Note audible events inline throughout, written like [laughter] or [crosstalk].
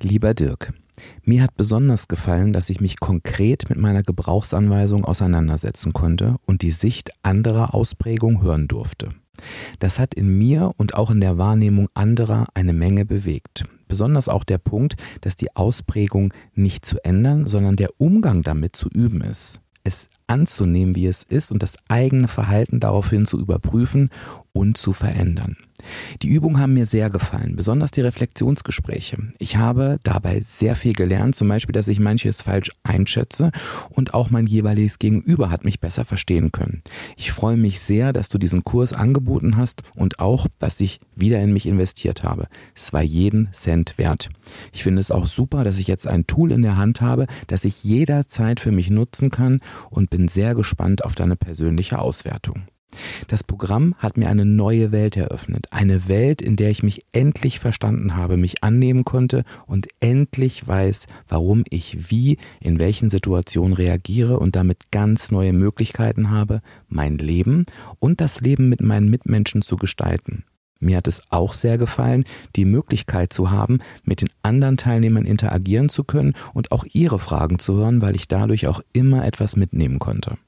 Lieber Dirk, mir hat besonders gefallen, dass ich mich konkret mit meiner Gebrauchsanweisung auseinandersetzen konnte und die Sicht anderer Ausprägung hören durfte. Das hat in mir und auch in der Wahrnehmung anderer eine Menge bewegt. Besonders auch der Punkt, dass die Ausprägung nicht zu ändern, sondern der Umgang damit zu üben ist. Es anzunehmen, wie es ist und das eigene Verhalten daraufhin zu überprüfen und zu verändern. Die Übungen haben mir sehr gefallen, besonders die Reflexionsgespräche. Ich habe dabei sehr viel gelernt, zum Beispiel, dass ich manches falsch einschätze und auch mein jeweiliges Gegenüber hat mich besser verstehen können. Ich freue mich sehr, dass du diesen Kurs angeboten hast und auch, dass ich wieder in mich investiert habe. Es war jeden Cent wert. Ich finde es auch super, dass ich jetzt ein Tool in der Hand habe, das ich jederzeit für mich nutzen kann und bin sehr gespannt auf deine persönliche Auswertung. Das Programm hat mir eine neue Welt eröffnet. Eine Welt, in der ich mich endlich verstanden habe, mich annehmen konnte und endlich weiß, warum ich wie in welchen Situationen reagiere und damit ganz neue Möglichkeiten habe, mein Leben und das Leben mit meinen Mitmenschen zu gestalten. Mir hat es auch sehr gefallen, die Möglichkeit zu haben, mit den anderen Teilnehmern interagieren zu können und auch ihre Fragen zu hören, weil ich dadurch auch immer etwas mitnehmen konnte.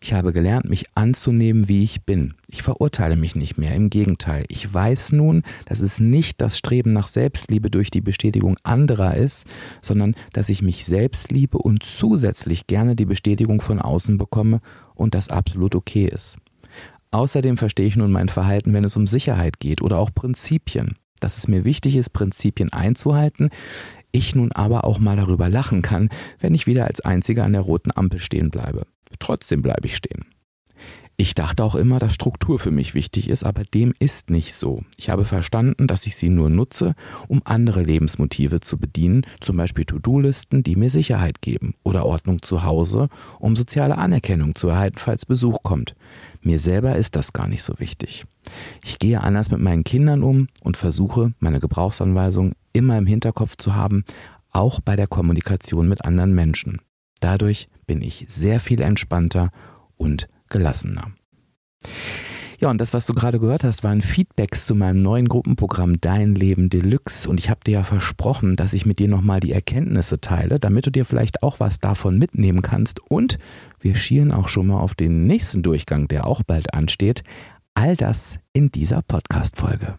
Ich habe gelernt, mich anzunehmen, wie ich bin. Ich verurteile mich nicht mehr, im Gegenteil. Ich weiß nun, dass es nicht das Streben nach Selbstliebe durch die Bestätigung anderer ist, sondern dass ich mich selbst liebe und zusätzlich gerne die Bestätigung von außen bekomme und das absolut okay ist. Außerdem verstehe ich nun mein Verhalten, wenn es um Sicherheit geht oder auch Prinzipien. Dass es mir wichtig ist, Prinzipien einzuhalten, ich nun aber auch mal darüber lachen kann, wenn ich wieder als Einziger an der roten Ampel stehen bleibe. Trotzdem bleibe ich stehen. Ich dachte auch immer, dass Struktur für mich wichtig ist, aber dem ist nicht so. Ich habe verstanden, dass ich sie nur nutze, um andere Lebensmotive zu bedienen, zum Beispiel To-Do-Listen, die mir Sicherheit geben, oder Ordnung zu Hause, um soziale Anerkennung zu erhalten, falls Besuch kommt. Mir selber ist das gar nicht so wichtig. Ich gehe anders mit meinen Kindern um und versuche, meine Gebrauchsanweisung immer im Hinterkopf zu haben, auch bei der Kommunikation mit anderen Menschen. Dadurch bin ich sehr viel entspannter und gelassener. Ja, und das, was du gerade gehört hast, waren Feedbacks zu meinem neuen Gruppenprogramm Dein Leben Deluxe. Und ich habe dir ja versprochen, dass ich mit dir nochmal die Erkenntnisse teile, damit du dir vielleicht auch was davon mitnehmen kannst. Und wir schielen auch schon mal auf den nächsten Durchgang, der auch bald ansteht. All das in dieser Podcast-Folge.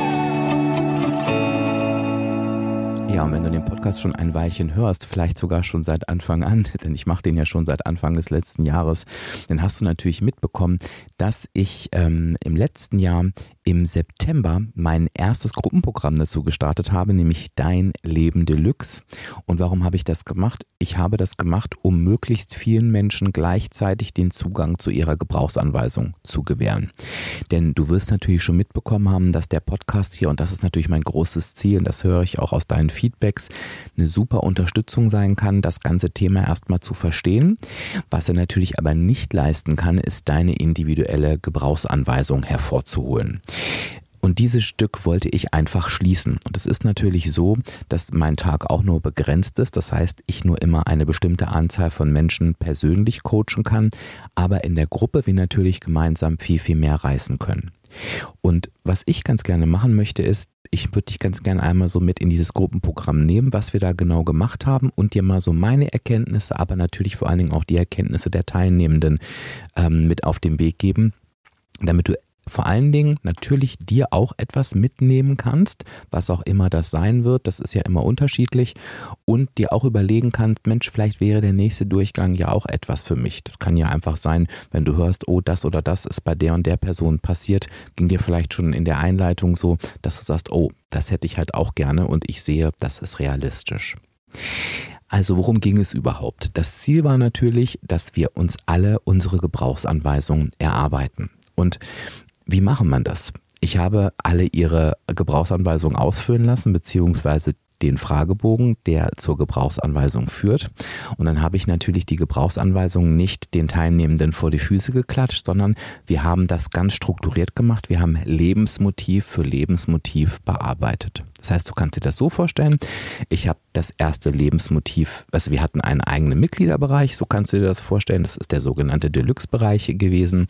Ja, und wenn du den Podcast schon ein Weilchen hörst, vielleicht sogar schon seit Anfang an, [laughs] denn ich mache den ja schon seit Anfang des letzten Jahres, dann hast du natürlich mitbekommen, dass ich ähm, im letzten Jahr im September mein erstes Gruppenprogramm dazu gestartet habe, nämlich Dein Leben Deluxe. Und warum habe ich das gemacht? Ich habe das gemacht, um möglichst vielen Menschen gleichzeitig den Zugang zu ihrer Gebrauchsanweisung zu gewähren. Denn du wirst natürlich schon mitbekommen haben, dass der Podcast hier, und das ist natürlich mein großes Ziel, und das höre ich auch aus deinen Feedbacks, eine super Unterstützung sein kann, das ganze Thema erstmal zu verstehen. Was er natürlich aber nicht leisten kann, ist deine individuelle Gebrauchsanweisung hervorzuholen. Und dieses Stück wollte ich einfach schließen. Und es ist natürlich so, dass mein Tag auch nur begrenzt ist. Das heißt, ich nur immer eine bestimmte Anzahl von Menschen persönlich coachen kann, aber in der Gruppe wir natürlich gemeinsam viel, viel mehr reißen können. Und was ich ganz gerne machen möchte, ist, ich würde dich ganz gerne einmal so mit in dieses Gruppenprogramm nehmen, was wir da genau gemacht haben und dir mal so meine Erkenntnisse, aber natürlich vor allen Dingen auch die Erkenntnisse der Teilnehmenden ähm, mit auf den Weg geben, damit du vor allen Dingen natürlich dir auch etwas mitnehmen kannst, was auch immer das sein wird, das ist ja immer unterschiedlich und dir auch überlegen kannst, Mensch, vielleicht wäre der nächste Durchgang ja auch etwas für mich. Das kann ja einfach sein, wenn du hörst, oh, das oder das ist bei der und der Person passiert, ging dir vielleicht schon in der Einleitung so, dass du sagst, oh, das hätte ich halt auch gerne und ich sehe, das ist realistisch. Also worum ging es überhaupt? Das Ziel war natürlich, dass wir uns alle unsere Gebrauchsanweisungen erarbeiten. Und wie machen man das? Ich habe alle ihre Gebrauchsanweisungen ausfüllen lassen, beziehungsweise den Fragebogen, der zur Gebrauchsanweisung führt. Und dann habe ich natürlich die Gebrauchsanweisung nicht den Teilnehmenden vor die Füße geklatscht, sondern wir haben das ganz strukturiert gemacht. Wir haben Lebensmotiv für Lebensmotiv bearbeitet. Das heißt, du kannst dir das so vorstellen, ich habe das erste Lebensmotiv, also wir hatten einen eigenen Mitgliederbereich, so kannst du dir das vorstellen, das ist der sogenannte Deluxe-Bereich gewesen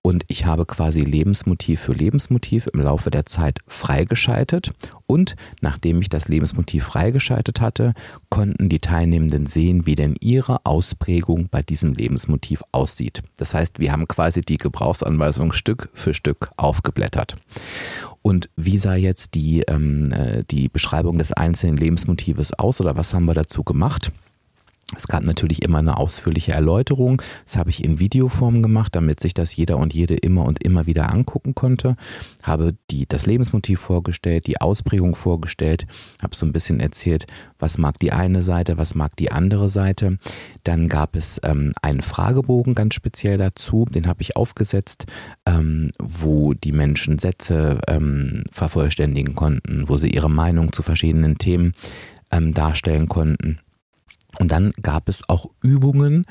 und ich habe quasi Lebensmotiv für Lebensmotiv im Laufe der Zeit freigeschaltet und nachdem ich das Lebensmotiv freigeschaltet hatte, konnten die Teilnehmenden sehen, wie denn ihre Ausprägung bei diesem Lebensmotiv aussieht. Das heißt, wir haben quasi die Gebrauchsanweisung Stück für Stück aufgeblättert. Und wie sah jetzt die, ähm, äh, die Beschreibung des einzelnen Lebensmotives aus oder was haben wir dazu gemacht? Es gab natürlich immer eine ausführliche Erläuterung. Das habe ich in Videoform gemacht, damit sich das jeder und jede immer und immer wieder angucken konnte. Habe die, das Lebensmotiv vorgestellt, die Ausprägung vorgestellt, habe so ein bisschen erzählt, was mag die eine Seite, was mag die andere Seite. Dann gab es ähm, einen Fragebogen ganz speziell dazu, den habe ich aufgesetzt, ähm, wo die Menschen Sätze ähm, vervollständigen konnten, wo sie ihre Meinung zu verschiedenen Themen ähm, darstellen konnten. Und dann gab es auch Übungen,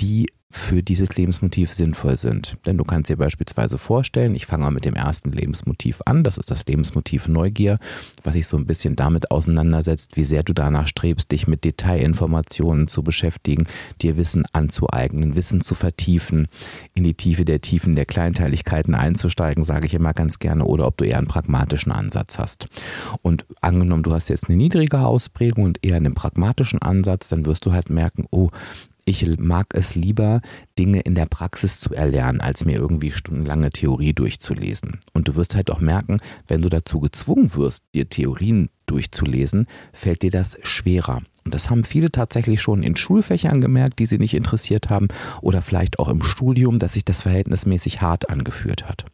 die für dieses Lebensmotiv sinnvoll sind. Denn du kannst dir beispielsweise vorstellen, ich fange mal mit dem ersten Lebensmotiv an, das ist das Lebensmotiv Neugier, was sich so ein bisschen damit auseinandersetzt, wie sehr du danach strebst, dich mit Detailinformationen zu beschäftigen, dir Wissen anzueignen, Wissen zu vertiefen, in die Tiefe der Tiefen der Kleinteiligkeiten einzusteigen, sage ich immer ganz gerne, oder ob du eher einen pragmatischen Ansatz hast. Und angenommen, du hast jetzt eine niedrige Ausprägung und eher einen pragmatischen Ansatz, dann wirst du halt merken, oh, ich mag es lieber, Dinge in der Praxis zu erlernen, als mir irgendwie stundenlange Theorie durchzulesen. Und du wirst halt auch merken, wenn du dazu gezwungen wirst, dir Theorien durchzulesen, fällt dir das schwerer. Und das haben viele tatsächlich schon in Schulfächern gemerkt, die sie nicht interessiert haben oder vielleicht auch im Studium, dass sich das verhältnismäßig hart angeführt hat.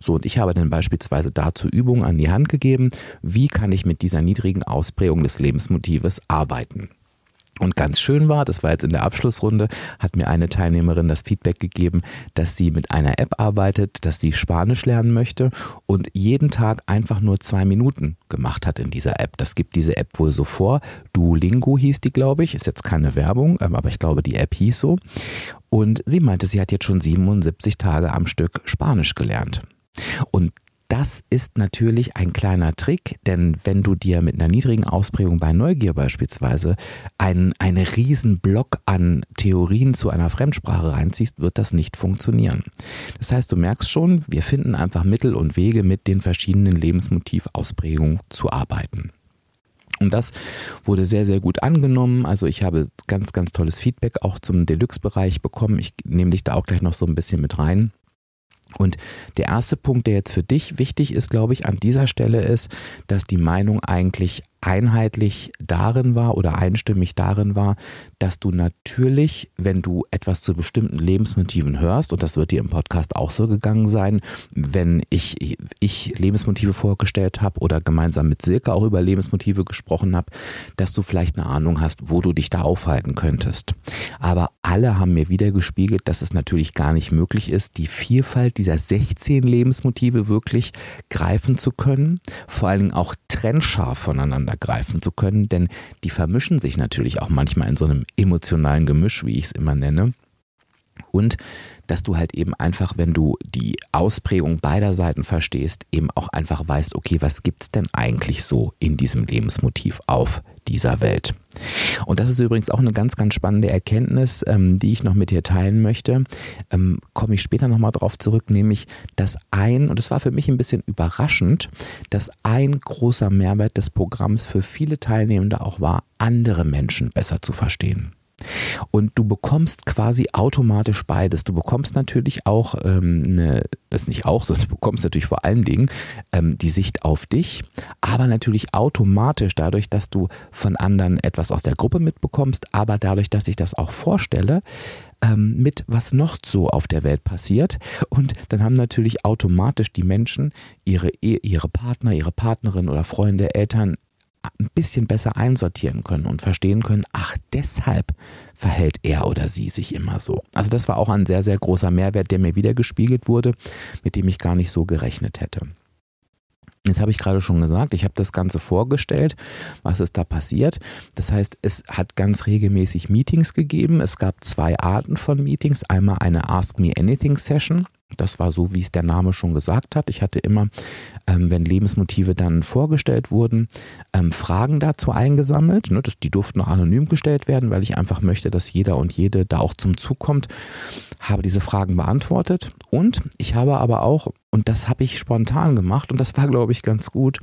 So, und ich habe dann beispielsweise dazu Übungen an die Hand gegeben, wie kann ich mit dieser niedrigen Ausprägung des Lebensmotives arbeiten. Und ganz schön war, das war jetzt in der Abschlussrunde, hat mir eine Teilnehmerin das Feedback gegeben, dass sie mit einer App arbeitet, dass sie Spanisch lernen möchte und jeden Tag einfach nur zwei Minuten gemacht hat in dieser App. Das gibt diese App wohl so vor. Duolingo hieß die, glaube ich. Ist jetzt keine Werbung, ähm, aber ich glaube, die App hieß so. Und sie meinte, sie hat jetzt schon 77 Tage am Stück Spanisch gelernt. Und das ist natürlich ein kleiner Trick, denn wenn du dir mit einer niedrigen Ausprägung bei Neugier beispielsweise einen, einen riesen Block an Theorien zu einer Fremdsprache reinziehst, wird das nicht funktionieren. Das heißt, du merkst schon, wir finden einfach Mittel und Wege, mit den verschiedenen Lebensmotivausprägungen zu arbeiten. Und das wurde sehr, sehr gut angenommen. Also ich habe ganz, ganz tolles Feedback auch zum Deluxe-Bereich bekommen. Ich nehme dich da auch gleich noch so ein bisschen mit rein. Und der erste Punkt, der jetzt für dich wichtig ist, glaube ich, an dieser Stelle ist, dass die Meinung eigentlich einheitlich darin war oder einstimmig darin war, dass du natürlich, wenn du etwas zu bestimmten Lebensmotiven hörst, und das wird dir im Podcast auch so gegangen sein, wenn ich, ich Lebensmotive vorgestellt habe oder gemeinsam mit Silke auch über Lebensmotive gesprochen habe, dass du vielleicht eine Ahnung hast, wo du dich da aufhalten könntest. Aber alle haben mir wieder gespiegelt, dass es natürlich gar nicht möglich ist, die Vielfalt dieser 16 Lebensmotive wirklich greifen zu können, vor allen Dingen auch trennscharf voneinander ineinander greifen zu können, denn die vermischen sich natürlich auch manchmal in so einem emotionalen Gemisch, wie ich es immer nenne. Und dass du halt eben einfach, wenn du die Ausprägung beider Seiten verstehst, eben auch einfach weißt, okay, was gibt es denn eigentlich so in diesem Lebensmotiv auf dieser Welt? Und das ist übrigens auch eine ganz, ganz spannende Erkenntnis, ähm, die ich noch mit dir teilen möchte. Ähm, Komme ich später nochmal drauf zurück, nämlich, dass ein, und es war für mich ein bisschen überraschend, dass ein großer Mehrwert des Programms für viele Teilnehmende auch war, andere Menschen besser zu verstehen. Und du bekommst quasi automatisch beides. Du bekommst natürlich auch, ähm, eine, das nicht auch, [laughs] sondern du bekommst natürlich vor allen Dingen ähm, die Sicht auf dich, aber natürlich automatisch dadurch, dass du von anderen etwas aus der Gruppe mitbekommst, aber dadurch, dass ich das auch vorstelle, ähm, mit, was noch so auf der Welt passiert. Und dann haben natürlich automatisch die Menschen ihre, ihre Partner, ihre Partnerin oder Freunde, Eltern ein bisschen besser einsortieren können und verstehen können, ach, deshalb verhält er oder sie sich immer so. Also das war auch ein sehr, sehr großer Mehrwert, der mir wieder gespiegelt wurde, mit dem ich gar nicht so gerechnet hätte. Jetzt habe ich gerade schon gesagt, ich habe das Ganze vorgestellt, was ist da passiert. Das heißt, es hat ganz regelmäßig Meetings gegeben. Es gab zwei Arten von Meetings. Einmal eine Ask Me Anything Session. Das war so, wie es der Name schon gesagt hat. Ich hatte immer, ähm, wenn Lebensmotive dann vorgestellt wurden, ähm, Fragen dazu eingesammelt. Ne, das, die durften noch anonym gestellt werden, weil ich einfach möchte, dass jeder und jede da auch zum Zug kommt. Habe diese Fragen beantwortet und ich habe aber auch, und das habe ich spontan gemacht und das war, glaube ich, ganz gut,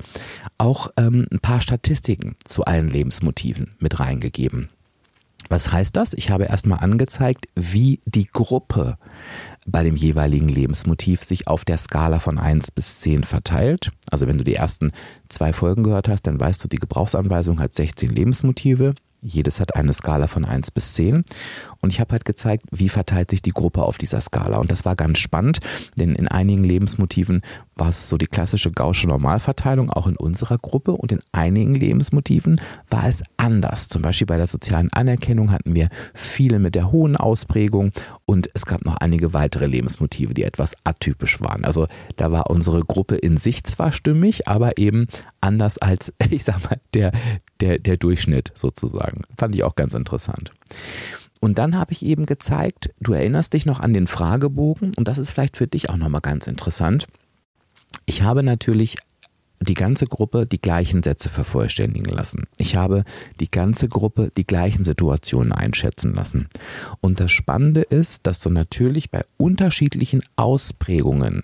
auch ähm, ein paar Statistiken zu allen Lebensmotiven mit reingegeben. Was heißt das? Ich habe erstmal angezeigt, wie die Gruppe bei dem jeweiligen Lebensmotiv sich auf der Skala von 1 bis 10 verteilt. Also wenn du die ersten zwei Folgen gehört hast, dann weißt du, die Gebrauchsanweisung hat 16 Lebensmotive. Jedes hat eine Skala von 1 bis 10. Und ich habe halt gezeigt, wie verteilt sich die Gruppe auf dieser Skala. Und das war ganz spannend, denn in einigen Lebensmotiven war es so die klassische gausche Normalverteilung, auch in unserer Gruppe. Und in einigen Lebensmotiven war es anders. Zum Beispiel bei der sozialen Anerkennung hatten wir viele mit der hohen Ausprägung und es gab noch einige weitere Lebensmotive, die etwas atypisch waren. Also da war unsere Gruppe in sich zwar stimmig, aber eben anders als, [laughs] ich sag mal, der, der, der Durchschnitt sozusagen. Fand ich auch ganz interessant. Und dann habe ich eben gezeigt, du erinnerst dich noch an den Fragebogen und das ist vielleicht für dich auch nochmal ganz interessant. Ich habe natürlich die ganze Gruppe die gleichen Sätze vervollständigen lassen. Ich habe die ganze Gruppe die gleichen Situationen einschätzen lassen. Und das Spannende ist, dass du natürlich bei unterschiedlichen Ausprägungen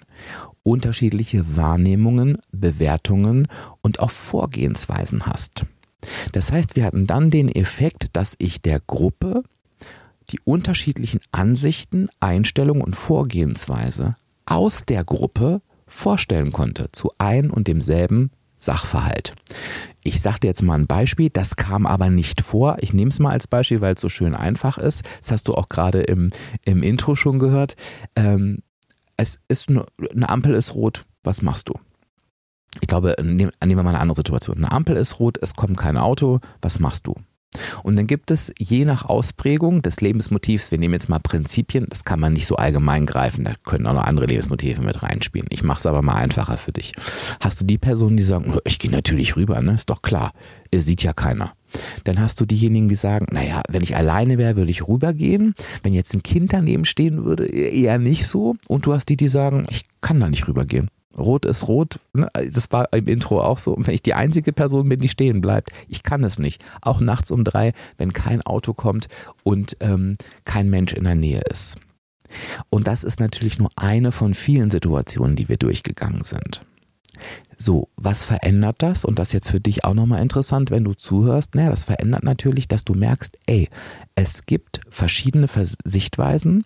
unterschiedliche Wahrnehmungen, Bewertungen und auch Vorgehensweisen hast. Das heißt, wir hatten dann den Effekt, dass ich der Gruppe die unterschiedlichen Ansichten, Einstellungen und Vorgehensweise aus der Gruppe vorstellen konnte zu ein und demselben Sachverhalt. Ich sagte jetzt mal ein Beispiel, das kam aber nicht vor. Ich nehme es mal als Beispiel, weil es so schön einfach ist. Das hast du auch gerade im, im Intro schon gehört. Ähm, es ist eine, eine Ampel ist rot, was machst du? Ich glaube, nehmen wir mal eine andere Situation. Eine Ampel ist rot, es kommt kein Auto, was machst du? Und dann gibt es je nach Ausprägung des Lebensmotivs, wir nehmen jetzt mal Prinzipien, das kann man nicht so allgemein greifen, da können auch noch andere Lebensmotive mit reinspielen. Ich mache es aber mal einfacher für dich. Hast du die Personen, die sagen, ich gehe natürlich rüber, ne? Ist doch klar, sieht ja keiner. Dann hast du diejenigen, die sagen, naja, wenn ich alleine wäre, würde ich rübergehen. Wenn jetzt ein Kind daneben stehen würde, eher nicht so. Und du hast die, die sagen, ich kann da nicht rübergehen. Rot ist rot. Ne? Das war im Intro auch so. Und wenn ich die einzige Person bin, die stehen bleibt, ich kann es nicht. Auch nachts um drei, wenn kein Auto kommt und ähm, kein Mensch in der Nähe ist. Und das ist natürlich nur eine von vielen Situationen, die wir durchgegangen sind. So, was verändert das? Und das jetzt für dich auch nochmal interessant, wenn du zuhörst. Naja, das verändert natürlich, dass du merkst, ey, es gibt verschiedene Sichtweisen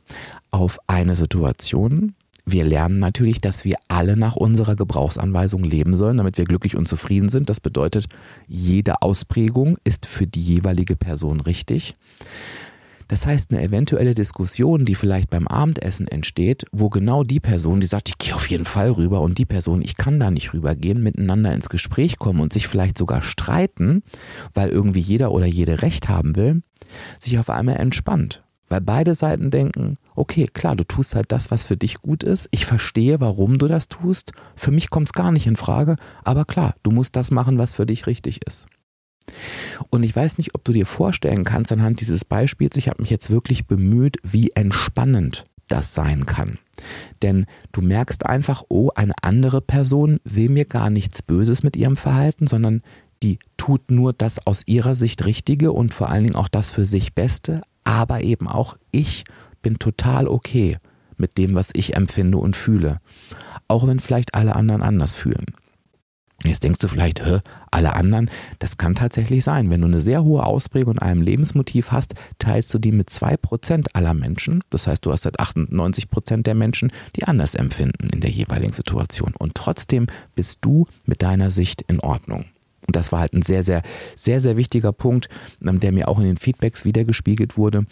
auf eine Situation wir lernen natürlich, dass wir alle nach unserer Gebrauchsanweisung leben sollen, damit wir glücklich und zufrieden sind. Das bedeutet, jede Ausprägung ist für die jeweilige Person richtig. Das heißt, eine eventuelle Diskussion, die vielleicht beim Abendessen entsteht, wo genau die Person, die sagt, ich gehe auf jeden Fall rüber und die Person, ich kann da nicht rübergehen, miteinander ins Gespräch kommen und sich vielleicht sogar streiten, weil irgendwie jeder oder jede Recht haben will, sich auf einmal entspannt weil beide Seiten denken, okay, klar, du tust halt das, was für dich gut ist. Ich verstehe, warum du das tust. Für mich kommt es gar nicht in Frage. Aber klar, du musst das machen, was für dich richtig ist. Und ich weiß nicht, ob du dir vorstellen kannst anhand dieses Beispiels, ich habe mich jetzt wirklich bemüht, wie entspannend das sein kann. Denn du merkst einfach, oh, eine andere Person will mir gar nichts Böses mit ihrem Verhalten, sondern die tut nur das aus ihrer Sicht Richtige und vor allen Dingen auch das für sich Beste, aber eben auch ich bin total okay mit dem, was ich empfinde und fühle. Auch wenn vielleicht alle anderen anders fühlen. Jetzt denkst du vielleicht, hä, alle anderen, das kann tatsächlich sein. Wenn du eine sehr hohe Ausprägung in einem Lebensmotiv hast, teilst du die mit 2% aller Menschen. Das heißt, du hast halt 98% der Menschen, die anders empfinden in der jeweiligen Situation. Und trotzdem bist du mit deiner Sicht in Ordnung. Und das war halt ein sehr, sehr, sehr, sehr wichtiger Punkt, ähm, der mir auch in den Feedbacks wiedergespiegelt wurde.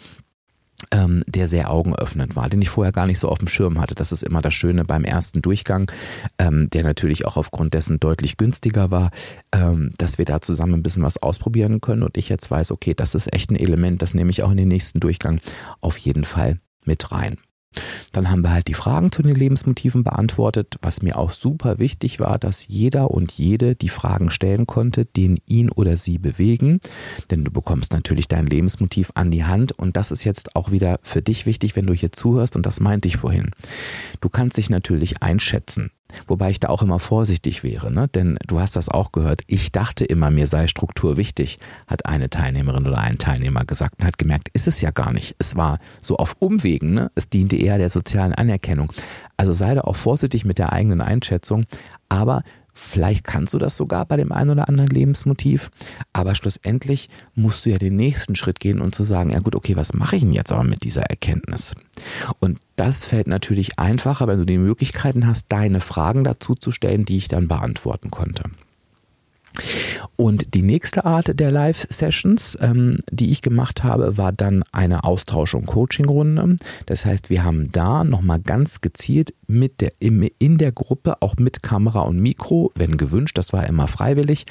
Ähm, der sehr augenöffnend war, den ich vorher gar nicht so auf dem Schirm hatte. Das ist immer das Schöne beim ersten Durchgang, ähm, der natürlich auch aufgrund dessen deutlich günstiger war, ähm, dass wir da zusammen ein bisschen was ausprobieren können und ich jetzt weiß, okay, das ist echt ein Element, das nehme ich auch in den nächsten Durchgang auf jeden Fall mit rein. Dann haben wir halt die Fragen zu den Lebensmotiven beantwortet, was mir auch super wichtig war, dass jeder und jede die Fragen stellen konnte, den ihn oder sie bewegen. Denn du bekommst natürlich dein Lebensmotiv an die Hand und das ist jetzt auch wieder für dich wichtig, wenn du hier zuhörst und das meinte ich vorhin. Du kannst dich natürlich einschätzen. Wobei ich da auch immer vorsichtig wäre, ne? denn du hast das auch gehört. Ich dachte immer, mir sei Struktur wichtig, hat eine Teilnehmerin oder ein Teilnehmer gesagt und hat gemerkt, ist es ja gar nicht. Es war so auf Umwegen, ne? es diente eher der sozialen Anerkennung. Also sei da auch vorsichtig mit der eigenen Einschätzung, aber Vielleicht kannst du das sogar bei dem einen oder anderen Lebensmotiv, aber schlussendlich musst du ja den nächsten Schritt gehen und zu sagen, ja gut, okay, was mache ich denn jetzt aber mit dieser Erkenntnis? Und das fällt natürlich einfacher, wenn du die Möglichkeiten hast, deine Fragen dazu zu stellen, die ich dann beantworten konnte. Und die nächste Art der Live-Sessions, ähm, die ich gemacht habe, war dann eine Austausch- und Coaching-Runde. Das heißt, wir haben da nochmal ganz gezielt mit der, in der Gruppe, auch mit Kamera und Mikro, wenn gewünscht, das war immer freiwillig,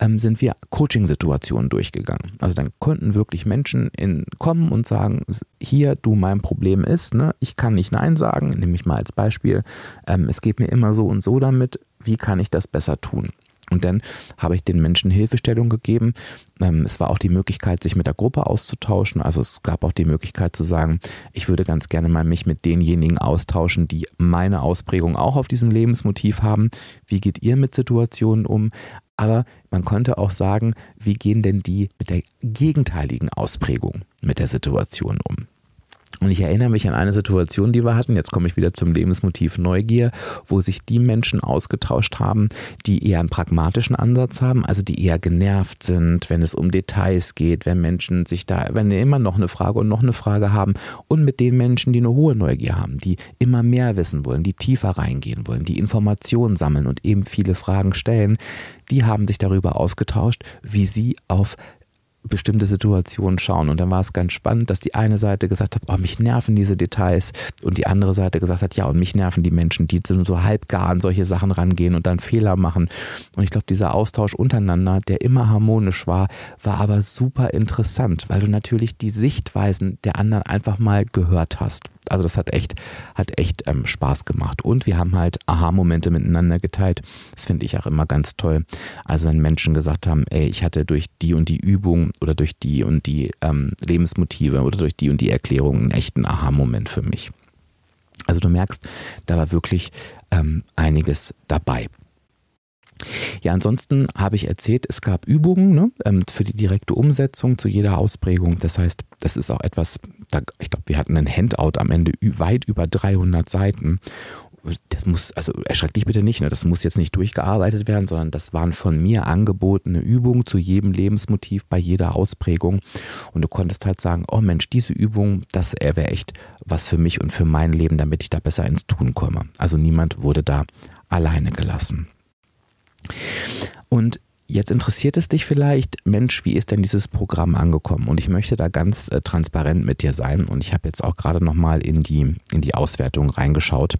ähm, sind wir Coaching-Situationen durchgegangen. Also dann konnten wirklich Menschen in, kommen und sagen, hier, du, mein Problem ist, ne, ich kann nicht Nein sagen, nehme ich mal als Beispiel, ähm, es geht mir immer so und so damit, wie kann ich das besser tun? Und dann habe ich den Menschen Hilfestellung gegeben. Ähm, es war auch die Möglichkeit, sich mit der Gruppe auszutauschen. Also es gab auch die Möglichkeit zu sagen, ich würde ganz gerne mal mich mit denjenigen austauschen, die meine Ausprägung auch auf diesem Lebensmotiv haben. Wie geht ihr mit Situationen um? Aber man konnte auch sagen, wie gehen denn die mit der gegenteiligen Ausprägung mit der Situation um? Und ich erinnere mich an eine Situation, die wir hatten. Jetzt komme ich wieder zum Lebensmotiv Neugier, wo sich die Menschen ausgetauscht haben, die eher einen pragmatischen Ansatz haben, also die eher genervt sind, wenn es um Details geht, wenn Menschen sich da, wenn immer noch eine Frage und noch eine Frage haben und mit den Menschen, die eine hohe Neugier haben, die immer mehr wissen wollen, die tiefer reingehen wollen, die Informationen sammeln und eben viele Fragen stellen, die haben sich darüber ausgetauscht, wie sie auf bestimmte Situationen schauen. Und dann war es ganz spannend, dass die eine Seite gesagt hat, oh, mich nerven diese Details und die andere Seite gesagt hat, ja, und mich nerven die Menschen, die so halbgar an solche Sachen rangehen und dann Fehler machen. Und ich glaube, dieser Austausch untereinander, der immer harmonisch war, war aber super interessant, weil du natürlich die Sichtweisen der anderen einfach mal gehört hast. Also das hat echt, hat echt ähm, Spaß gemacht. Und wir haben halt Aha-Momente miteinander geteilt. Das finde ich auch immer ganz toll. Also wenn Menschen gesagt haben, ey, ich hatte durch die und die Übung oder durch die und die ähm, Lebensmotive oder durch die und die Erklärung einen echten Aha-Moment für mich. Also du merkst, da war wirklich ähm, einiges dabei. Ja, ansonsten habe ich erzählt, es gab Übungen ne, ähm, für die direkte Umsetzung zu jeder Ausprägung. Das heißt, das ist auch etwas, ich glaube, wir hatten ein Handout am Ende weit über 300 Seiten. Das muss, also erschreck dich bitte nicht, ne? das muss jetzt nicht durchgearbeitet werden, sondern das waren von mir angebotene Übungen zu jedem Lebensmotiv bei jeder Ausprägung. Und du konntest halt sagen, oh Mensch, diese Übung, das wäre echt was für mich und für mein Leben, damit ich da besser ins Tun komme. Also niemand wurde da alleine gelassen. Und Jetzt interessiert es dich vielleicht, Mensch, wie ist denn dieses Programm angekommen? Und ich möchte da ganz äh, transparent mit dir sein. Und ich habe jetzt auch gerade nochmal in die, in die Auswertung reingeschaut,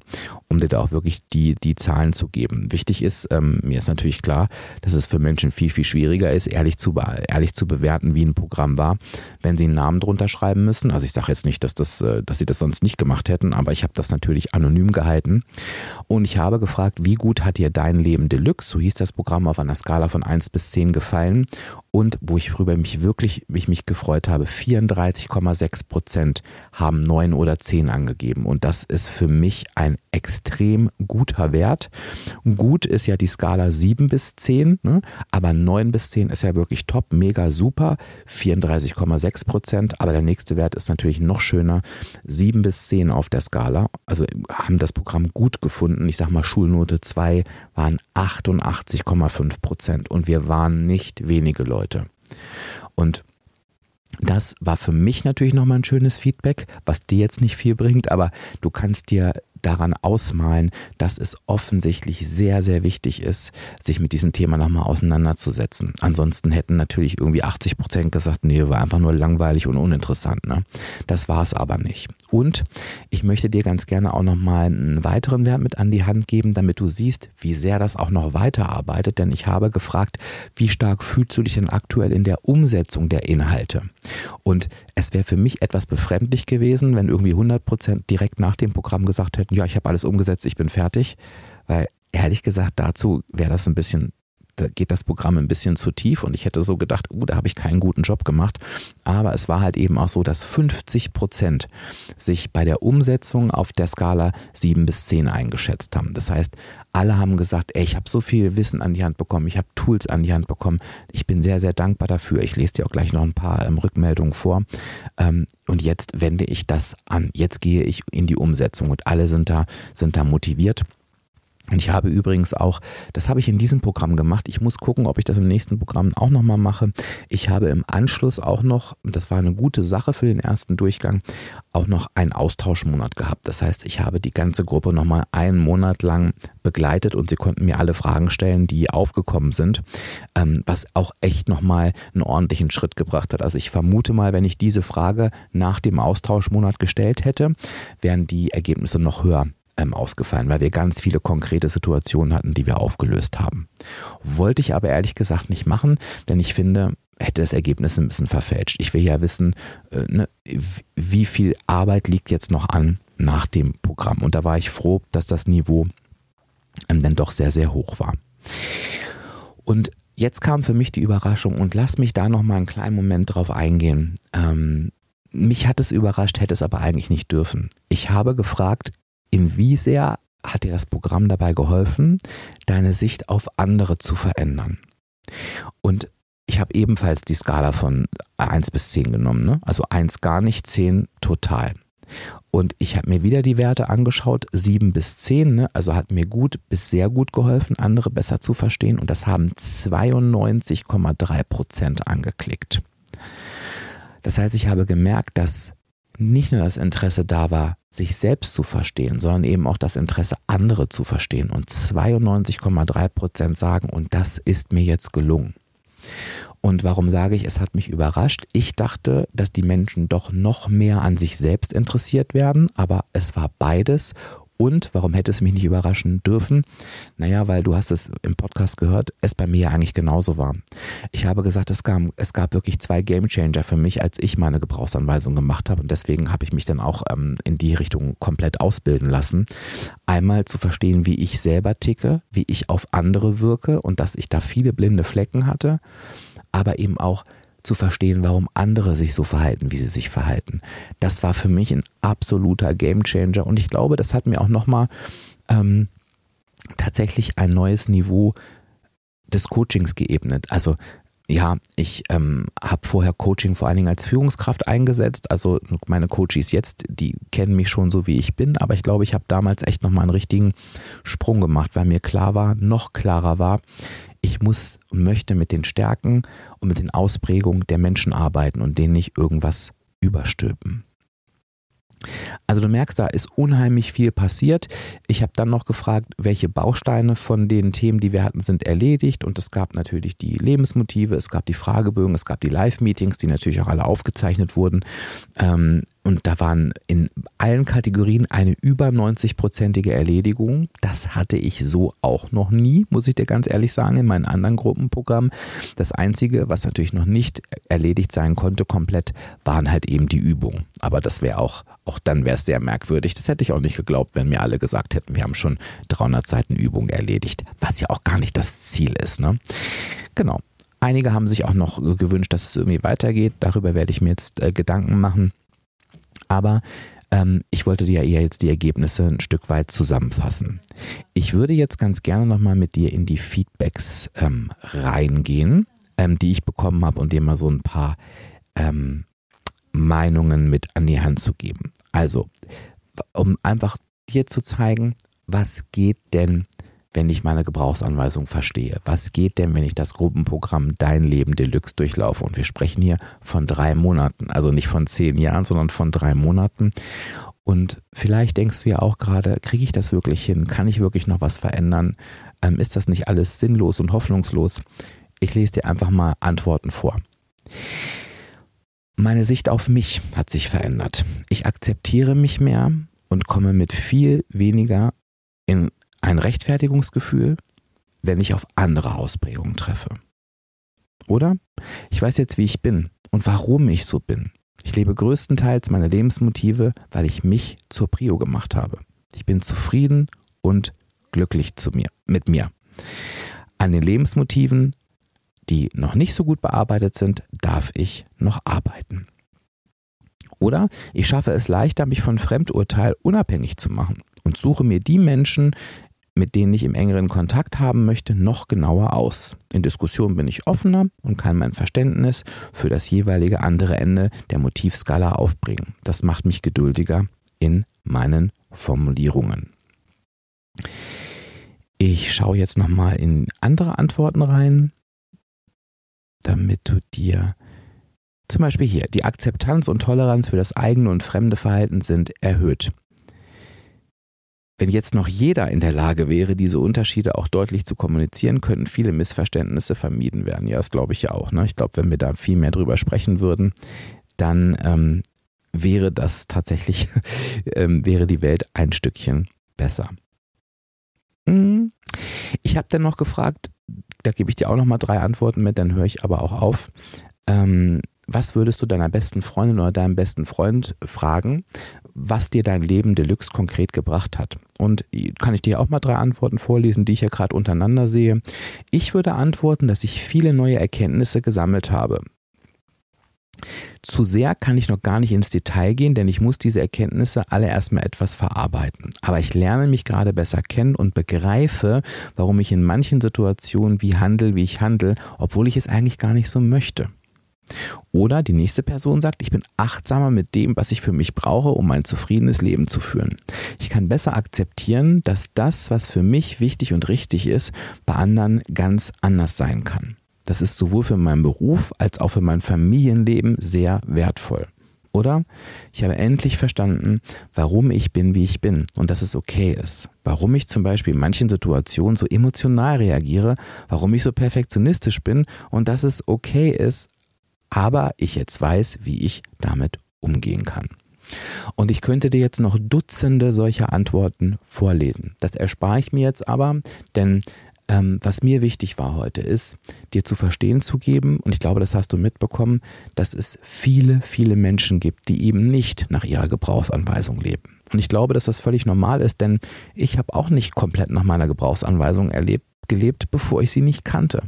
um dir da auch wirklich die, die Zahlen zu geben. Wichtig ist, ähm, mir ist natürlich klar, dass es für Menschen viel, viel schwieriger ist, ehrlich zu, ehrlich zu bewerten, wie ein Programm war, wenn sie einen Namen drunter schreiben müssen. Also ich sage jetzt nicht, dass, das, äh, dass sie das sonst nicht gemacht hätten, aber ich habe das natürlich anonym gehalten. Und ich habe gefragt, wie gut hat dir dein Leben Deluxe, so hieß das Programm auf einer Skala von 1 1 bis 10 gefallen und wo ich darüber mich wirklich mich, mich gefreut habe, 34,6 Prozent haben 9 oder 10 angegeben. Und das ist für mich ein extrem guter Wert. Gut ist ja die Skala 7 bis 10, ne? aber 9 bis 10 ist ja wirklich top, mega super, 34,6 Prozent, aber der nächste Wert ist natürlich noch schöner, 7 bis 10 auf der Skala, also haben das Programm gut gefunden, ich sag mal Schulnote 2 waren 88,5 Prozent. Und wir waren nicht wenige Leute. Und das war für mich natürlich nochmal ein schönes Feedback, was dir jetzt nicht viel bringt, aber du kannst dir daran ausmalen, dass es offensichtlich sehr, sehr wichtig ist, sich mit diesem Thema nochmal auseinanderzusetzen. Ansonsten hätten natürlich irgendwie 80 Prozent gesagt, nee, war einfach nur langweilig und uninteressant. Ne? Das war es aber nicht. Und ich möchte dir ganz gerne auch nochmal einen weiteren Wert mit an die Hand geben, damit du siehst, wie sehr das auch noch weiterarbeitet. Denn ich habe gefragt, wie stark fühlst du dich denn aktuell in der Umsetzung der Inhalte? Und es wäre für mich etwas befremdlich gewesen, wenn irgendwie 100 Prozent direkt nach dem Programm gesagt hätten, ja, ich habe alles umgesetzt, ich bin fertig. Weil ehrlich gesagt, dazu wäre das ein bisschen da geht das Programm ein bisschen zu tief und ich hätte so gedacht, uh, da habe ich keinen guten Job gemacht. Aber es war halt eben auch so, dass 50 Prozent sich bei der Umsetzung auf der Skala 7 bis 10 eingeschätzt haben. Das heißt, alle haben gesagt, ey, ich habe so viel Wissen an die Hand bekommen, ich habe Tools an die Hand bekommen. Ich bin sehr, sehr dankbar dafür. Ich lese dir auch gleich noch ein paar ähm, Rückmeldungen vor. Ähm, und jetzt wende ich das an. Jetzt gehe ich in die Umsetzung und alle sind da, sind da motiviert. Und ich habe übrigens auch, das habe ich in diesem Programm gemacht. Ich muss gucken, ob ich das im nächsten Programm auch nochmal mache. Ich habe im Anschluss auch noch, und das war eine gute Sache für den ersten Durchgang, auch noch einen Austauschmonat gehabt. Das heißt, ich habe die ganze Gruppe nochmal einen Monat lang begleitet und sie konnten mir alle Fragen stellen, die aufgekommen sind, ähm, was auch echt nochmal einen ordentlichen Schritt gebracht hat. Also ich vermute mal, wenn ich diese Frage nach dem Austauschmonat gestellt hätte, wären die Ergebnisse noch höher ähm, ausgefallen, weil wir ganz viele konkrete Situationen hatten, die wir aufgelöst haben. Wollte ich aber ehrlich gesagt nicht machen, denn ich finde, hätte das Ergebnis ein bisschen verfälscht. Ich will ja wissen, äh, ne, wie viel Arbeit liegt jetzt noch an nach dem Programm. Und da war ich froh, dass das Niveau ähm, dann doch sehr, sehr hoch war. Und jetzt kam für mich die Überraschung und lass mich da noch mal einen kleinen Moment drauf eingehen. Ähm, mich hat es überrascht, hätte es aber eigentlich nicht dürfen. Ich habe gefragt, in wie sehr hat dir das Programm dabei geholfen, deine Sicht auf andere zu verändern? Und ich habe ebenfalls die Skala von 1 bis 10 genommen. Ne? Also 1 gar nicht, 10 total. Und ich habe mir wieder die Werte angeschaut, 7 bis 10, ne? also hat mir gut bis sehr gut geholfen, andere besser zu verstehen. Und das haben 92,3 Prozent angeklickt. Das heißt, ich habe gemerkt, dass nicht nur das Interesse da war, sich selbst zu verstehen, sondern eben auch das Interesse, andere zu verstehen. Und 92,3 Prozent sagen, und das ist mir jetzt gelungen. Und warum sage ich, es hat mich überrascht? Ich dachte, dass die Menschen doch noch mehr an sich selbst interessiert werden, aber es war beides und warum hätte es mich nicht überraschen dürfen? Naja, weil du hast es im Podcast gehört, es bei mir eigentlich genauso war. Ich habe gesagt, es gab, es gab wirklich zwei Game Changer für mich, als ich meine Gebrauchsanweisung gemacht habe. Und deswegen habe ich mich dann auch ähm, in die Richtung komplett ausbilden lassen. Einmal zu verstehen, wie ich selber ticke, wie ich auf andere wirke und dass ich da viele blinde Flecken hatte, aber eben auch, zu verstehen, warum andere sich so verhalten, wie sie sich verhalten. Das war für mich ein absoluter Gamechanger und ich glaube, das hat mir auch nochmal ähm, tatsächlich ein neues Niveau des Coachings geebnet. Also ja, ich ähm, habe vorher Coaching vor allen Dingen als Führungskraft eingesetzt. Also meine Coaches jetzt, die kennen mich schon so, wie ich bin. Aber ich glaube, ich habe damals echt nochmal einen richtigen Sprung gemacht, weil mir klar war, noch klarer war, ich muss und möchte mit den Stärken und mit den Ausprägungen der Menschen arbeiten und denen nicht irgendwas überstülpen. Also du merkst, da ist unheimlich viel passiert. Ich habe dann noch gefragt, welche Bausteine von den Themen, die wir hatten, sind erledigt. Und es gab natürlich die Lebensmotive, es gab die Fragebögen, es gab die Live-Meetings, die natürlich auch alle aufgezeichnet wurden. Ähm, und da waren in allen Kategorien eine über 90-prozentige Erledigung. Das hatte ich so auch noch nie, muss ich dir ganz ehrlich sagen, in meinen anderen Gruppenprogrammen. Das Einzige, was natürlich noch nicht erledigt sein konnte, komplett, waren halt eben die Übungen. Aber das wäre auch, auch dann wäre es sehr merkwürdig. Das hätte ich auch nicht geglaubt, wenn mir alle gesagt hätten, wir haben schon 300 Seiten Übung erledigt. Was ja auch gar nicht das Ziel ist. Ne? Genau. Einige haben sich auch noch gewünscht, dass es irgendwie weitergeht. Darüber werde ich mir jetzt äh, Gedanken machen. Aber ähm, ich wollte dir ja jetzt die Ergebnisse ein Stück weit zusammenfassen. Ich würde jetzt ganz gerne nochmal mit dir in die Feedbacks ähm, reingehen, ähm, die ich bekommen habe und dir mal so ein paar ähm, Meinungen mit an die Hand zu geben. Also, um einfach dir zu zeigen, was geht denn wenn ich meine Gebrauchsanweisung verstehe? Was geht denn, wenn ich das Gruppenprogramm Dein Leben Deluxe durchlaufe? Und wir sprechen hier von drei Monaten, also nicht von zehn Jahren, sondern von drei Monaten. Und vielleicht denkst du ja auch gerade, kriege ich das wirklich hin? Kann ich wirklich noch was verändern? Ähm, ist das nicht alles sinnlos und hoffnungslos? Ich lese dir einfach mal Antworten vor. Meine Sicht auf mich hat sich verändert. Ich akzeptiere mich mehr und komme mit viel weniger in ein Rechtfertigungsgefühl, wenn ich auf andere Ausprägungen treffe. Oder? Ich weiß jetzt, wie ich bin und warum ich so bin. Ich lebe größtenteils meine Lebensmotive, weil ich mich zur Prio gemacht habe. Ich bin zufrieden und glücklich zu mir, mit mir. An den Lebensmotiven, die noch nicht so gut bearbeitet sind, darf ich noch arbeiten. Oder ich schaffe es leichter, mich von Fremdurteil unabhängig zu machen und suche mir die Menschen, mit denen ich im engeren Kontakt haben möchte, noch genauer aus. In Diskussionen bin ich offener und kann mein Verständnis für das jeweilige andere Ende der Motivskala aufbringen. Das macht mich geduldiger in meinen Formulierungen. Ich schaue jetzt nochmal in andere Antworten rein, damit du dir zum Beispiel hier, die Akzeptanz und Toleranz für das eigene und fremde Verhalten sind erhöht. Wenn jetzt noch jeder in der Lage wäre, diese Unterschiede auch deutlich zu kommunizieren, könnten viele Missverständnisse vermieden werden. Ja, das glaube ich ja auch. Ne? Ich glaube, wenn wir da viel mehr drüber sprechen würden, dann ähm, wäre das tatsächlich, [laughs] ähm, wäre die Welt ein Stückchen besser. Hm. Ich habe dann noch gefragt, da gebe ich dir auch noch mal drei Antworten mit, dann höre ich aber auch auf. Ähm, was würdest du deiner besten Freundin oder deinem besten Freund fragen, was dir dein Leben Deluxe konkret gebracht hat? Und kann ich dir auch mal drei Antworten vorlesen, die ich ja gerade untereinander sehe. Ich würde antworten, dass ich viele neue Erkenntnisse gesammelt habe. Zu sehr kann ich noch gar nicht ins Detail gehen, denn ich muss diese Erkenntnisse alle erstmal etwas verarbeiten. Aber ich lerne mich gerade besser kennen und begreife, warum ich in manchen Situationen wie handle, wie ich handle, obwohl ich es eigentlich gar nicht so möchte. Oder die nächste Person sagt, ich bin achtsamer mit dem, was ich für mich brauche, um ein zufriedenes Leben zu führen. Ich kann besser akzeptieren, dass das, was für mich wichtig und richtig ist, bei anderen ganz anders sein kann. Das ist sowohl für meinen Beruf als auch für mein Familienleben sehr wertvoll. Oder ich habe endlich verstanden, warum ich bin, wie ich bin und dass es okay ist. Warum ich zum Beispiel in manchen Situationen so emotional reagiere, warum ich so perfektionistisch bin und dass es okay ist, aber ich jetzt weiß, wie ich damit umgehen kann. Und ich könnte dir jetzt noch Dutzende solcher Antworten vorlesen. Das erspare ich mir jetzt aber, denn ähm, was mir wichtig war heute, ist, dir zu verstehen zu geben, und ich glaube, das hast du mitbekommen, dass es viele, viele Menschen gibt, die eben nicht nach ihrer Gebrauchsanweisung leben. Und ich glaube, dass das völlig normal ist, denn ich habe auch nicht komplett nach meiner Gebrauchsanweisung erlebt, gelebt, bevor ich sie nicht kannte.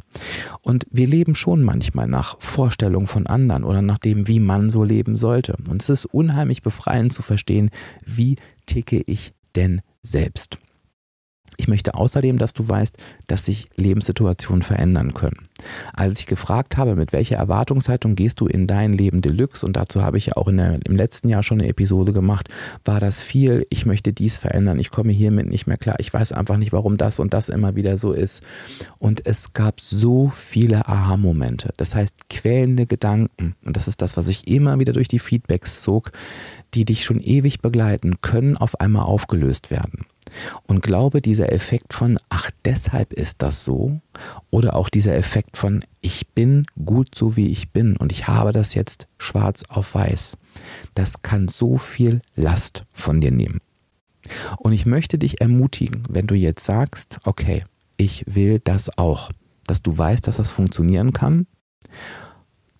Und wir leben schon manchmal nach Vorstellungen von anderen oder nach dem, wie man so leben sollte. Und es ist unheimlich befreiend zu verstehen, wie ticke ich denn selbst. Ich möchte außerdem, dass du weißt, dass sich Lebenssituationen verändern können. Als ich gefragt habe, mit welcher Erwartungshaltung gehst du in dein Leben Deluxe, und dazu habe ich ja auch der, im letzten Jahr schon eine Episode gemacht, war das viel, ich möchte dies verändern, ich komme hiermit nicht mehr klar, ich weiß einfach nicht, warum das und das immer wieder so ist. Und es gab so viele Aha-Momente, das heißt quälende Gedanken, und das ist das, was ich immer wieder durch die Feedbacks zog, die dich schon ewig begleiten, können auf einmal aufgelöst werden. Und glaube, dieser Effekt von, ach, deshalb ist das so, oder auch dieser Effekt von, ich bin gut so, wie ich bin und ich habe das jetzt schwarz auf weiß, das kann so viel Last von dir nehmen. Und ich möchte dich ermutigen, wenn du jetzt sagst, okay, ich will das auch, dass du weißt, dass das funktionieren kann,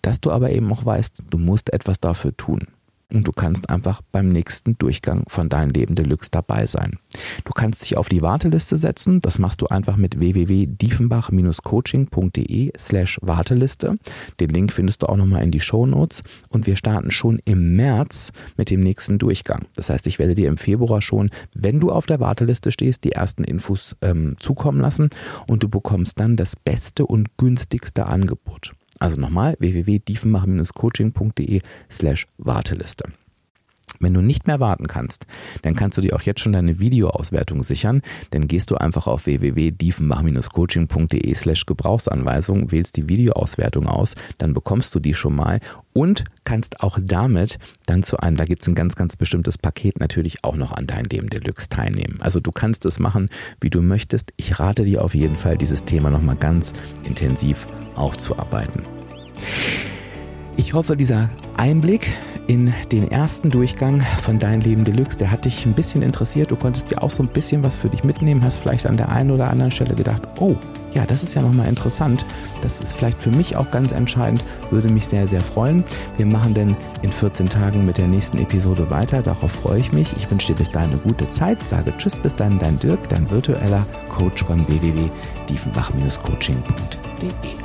dass du aber eben auch weißt, du musst etwas dafür tun und du kannst einfach beim nächsten Durchgang von Dein Leben Deluxe dabei sein. Du kannst dich auf die Warteliste setzen. Das machst du einfach mit www.diefenbach-coaching.de slash Warteliste. Den Link findest du auch nochmal in die Show Notes. Und wir starten schon im März mit dem nächsten Durchgang. Das heißt, ich werde dir im Februar schon, wenn du auf der Warteliste stehst, die ersten Infos ähm, zukommen lassen und du bekommst dann das beste und günstigste Angebot. Also nochmal www.diefenmacher-coaching.de slash Warteliste. Wenn du nicht mehr warten kannst, dann kannst du dir auch jetzt schon deine Videoauswertung sichern. Dann gehst du einfach auf www.diefenbach-coaching.de slash Gebrauchsanweisung, wählst die Videoauswertung aus, dann bekommst du die schon mal und kannst auch damit dann zu einem, da gibt es ein ganz, ganz bestimmtes Paket natürlich auch noch an dein Leben Deluxe teilnehmen. Also du kannst es machen, wie du möchtest. Ich rate dir auf jeden Fall, dieses Thema nochmal ganz intensiv aufzuarbeiten. Ich hoffe, dieser Einblick in den ersten Durchgang von Dein Leben Deluxe. Der hat dich ein bisschen interessiert. Du konntest dir auch so ein bisschen was für dich mitnehmen, hast vielleicht an der einen oder anderen Stelle gedacht, oh, ja, das ist ja nochmal interessant. Das ist vielleicht für mich auch ganz entscheidend. Würde mich sehr, sehr freuen. Wir machen denn in 14 Tagen mit der nächsten Episode weiter. Darauf freue ich mich. Ich wünsche dir bis dahin eine gute Zeit. Sage Tschüss, bis dann, dein Dirk, dein virtueller Coach von www.diefenbach-coaching.de.